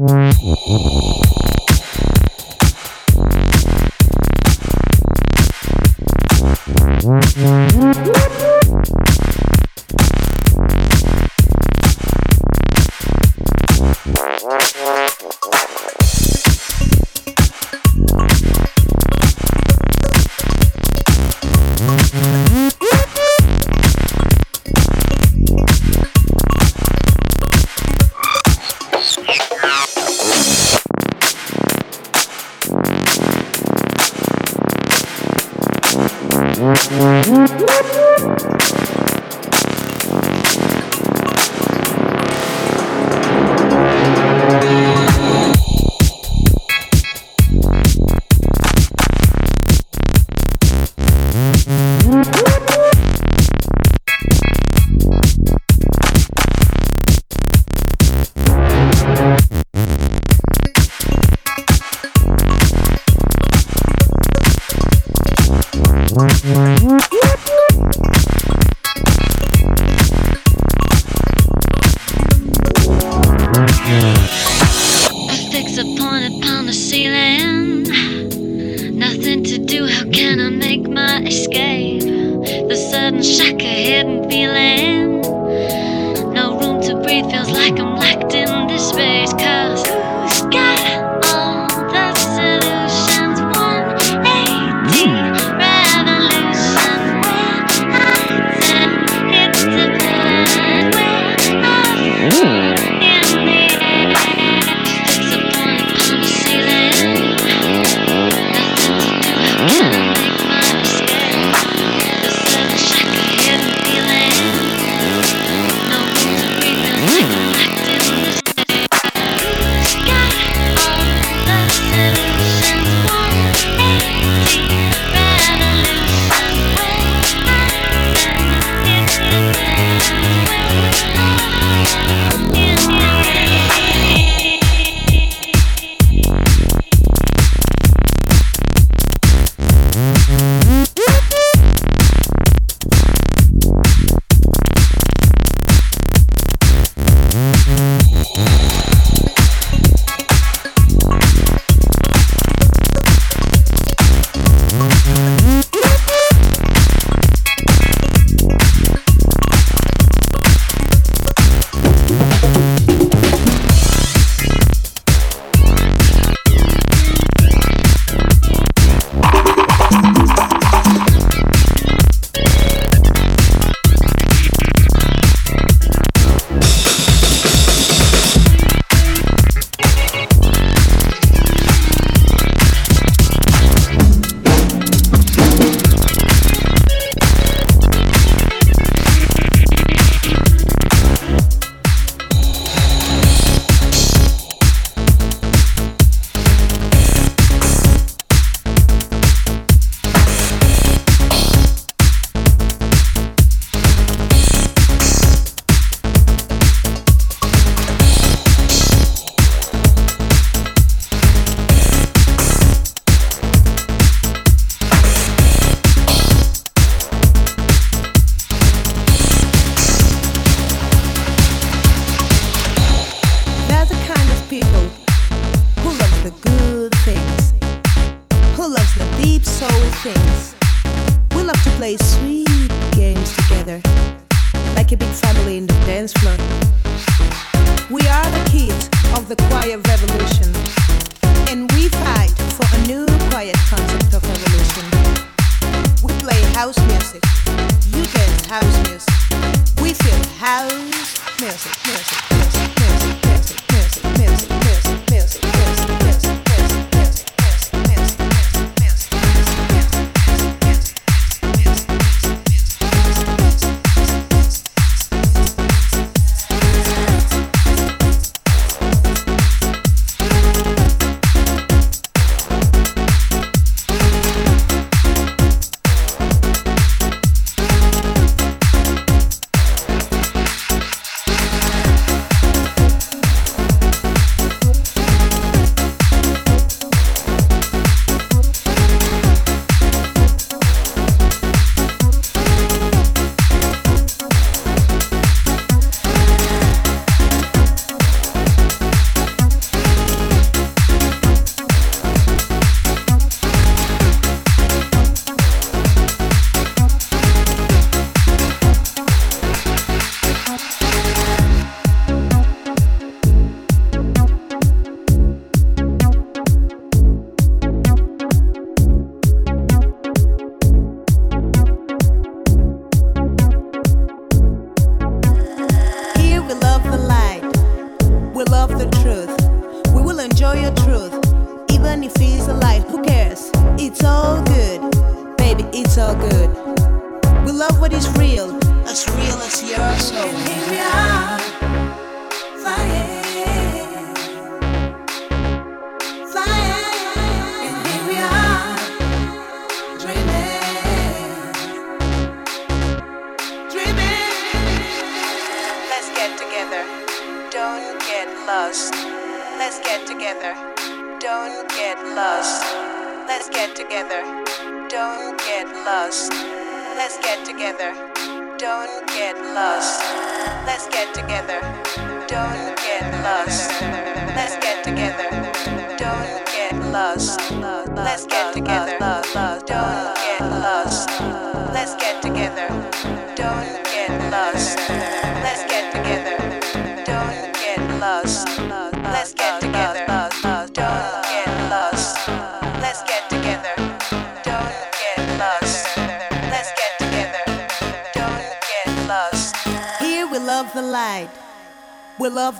Oh.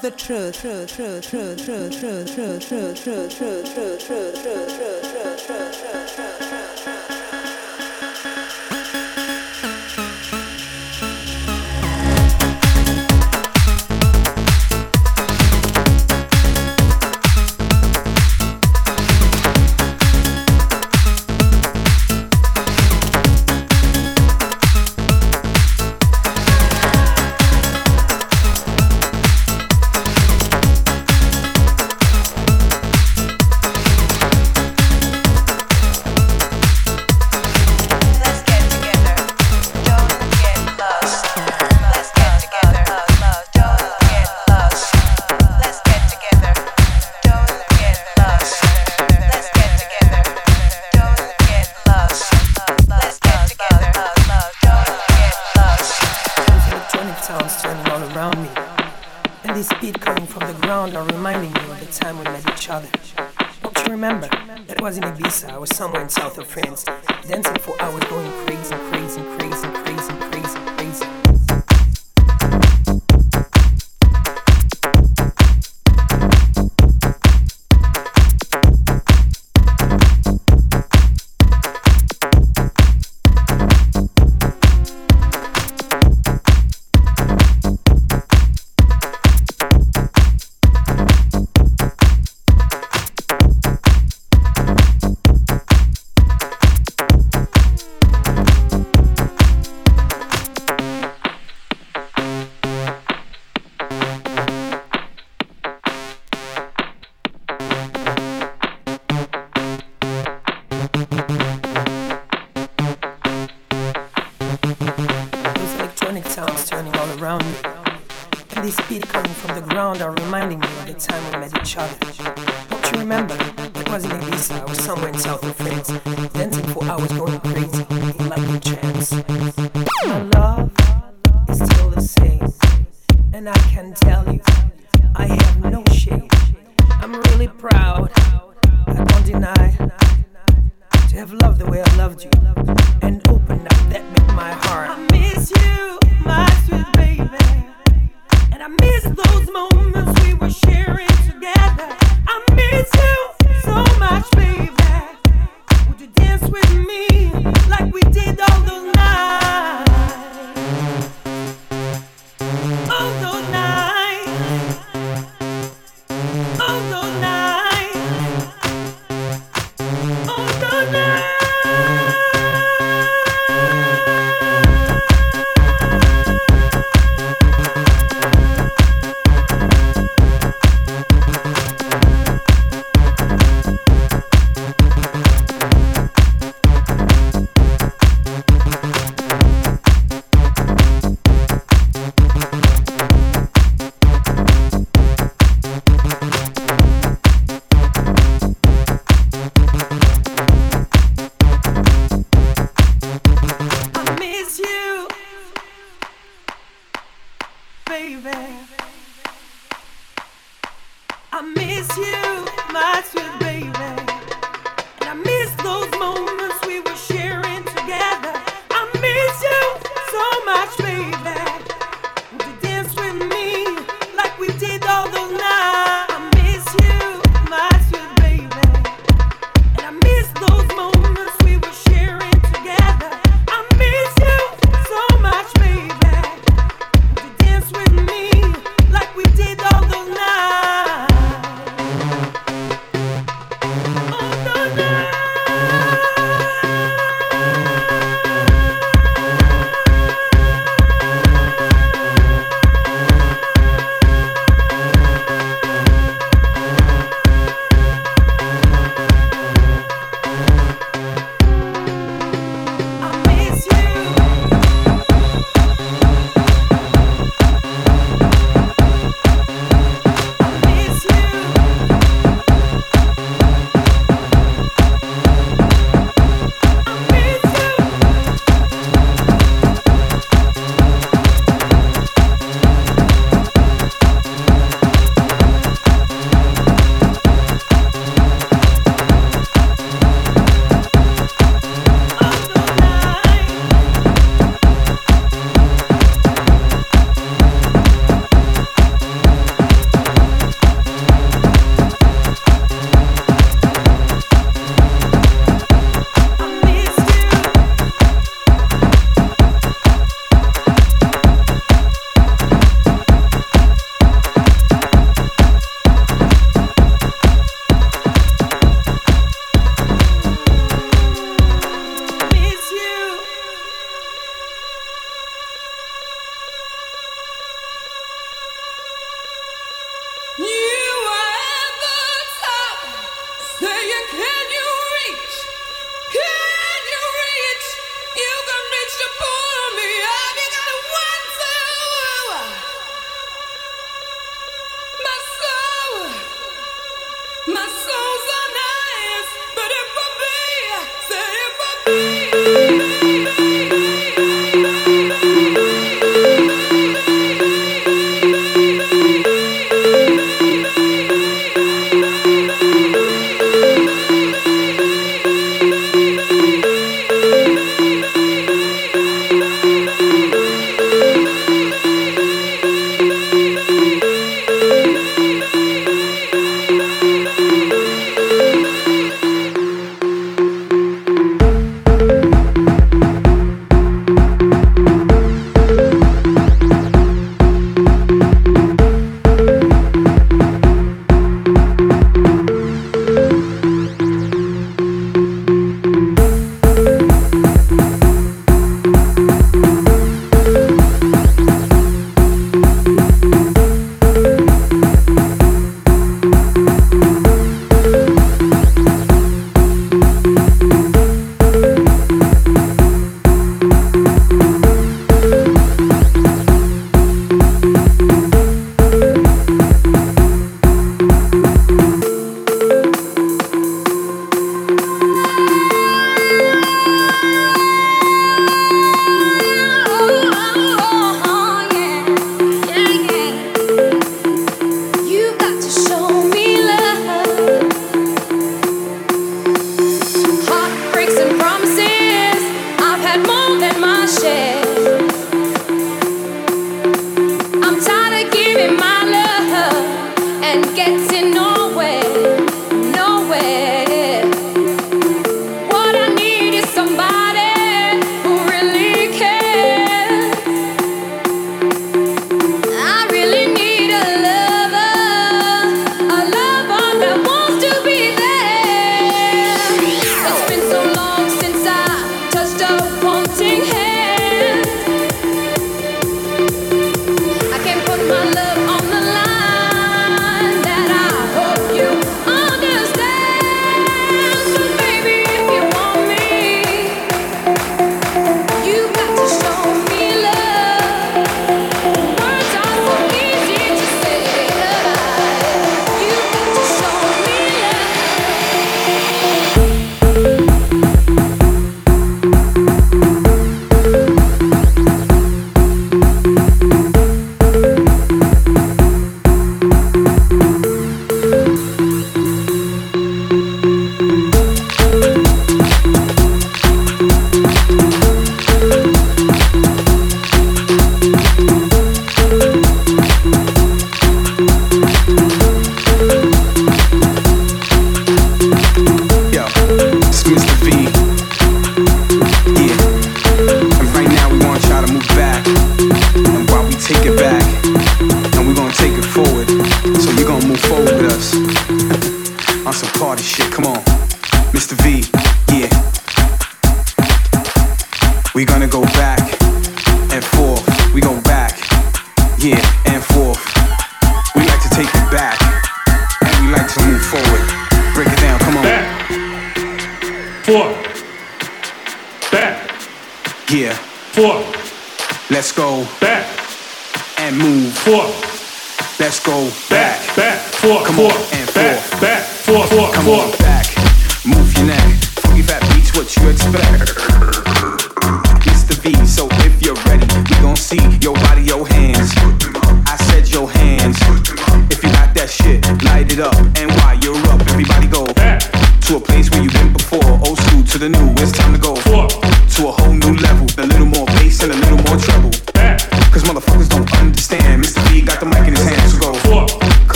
Truth, truth, truth, truth, truth, truth.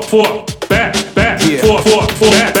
Back, Come on. forth, forth, back, back, Yeah. forth, forth, forth, back,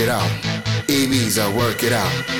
it out. Ibiza, work it out.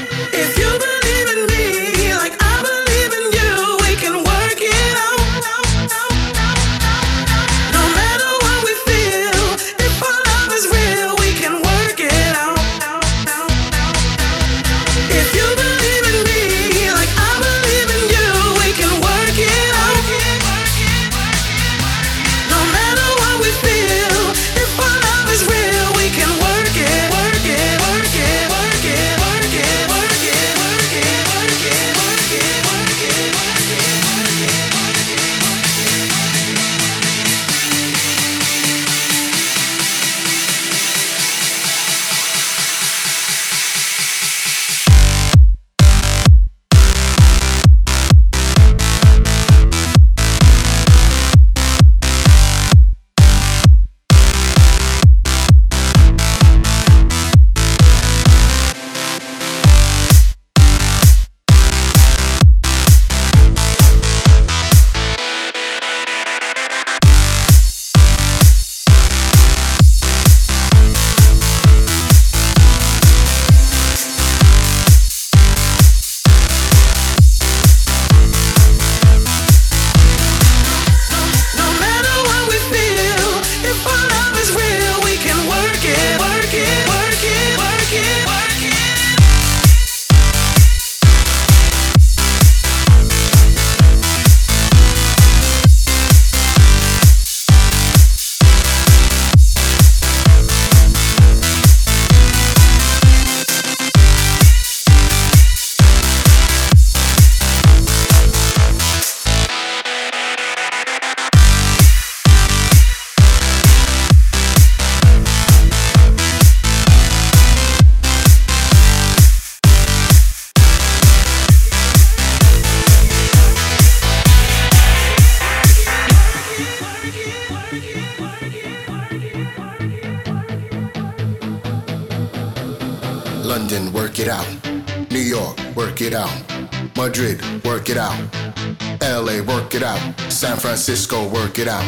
Francisco, work it out.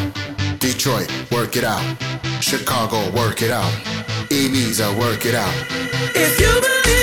Detroit, work it out. Chicago, work it out. Ibiza, work it out. If you believe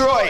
for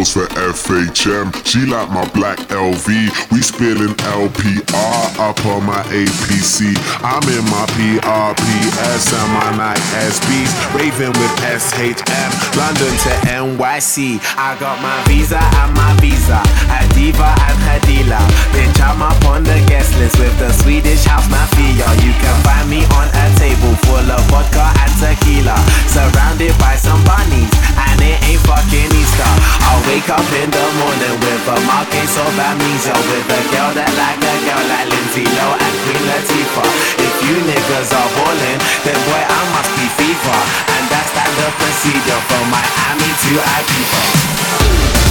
Posts for FHM, she like my black LV. We spilling LPR up on my APC. I'm in my PRPS and my Nike SBs. Raving with SHM, London to NYC. I got my visa and my visa. A diva and dealer. Bitch, I'm up on the guest list with the Swedish house mafia. You can find me on a table full of vodka and tequila. Surrounded by some bunnies, and it ain't fucking Easter. I'll wake up in the morning with a mild case of amnesia. With a girl that like a girl like Lindsay Lohan and Queen Latifah. If you niggas are ballin', then boy, I must be FIFA. And that's procedure from Miami to From Miami to Ibiza.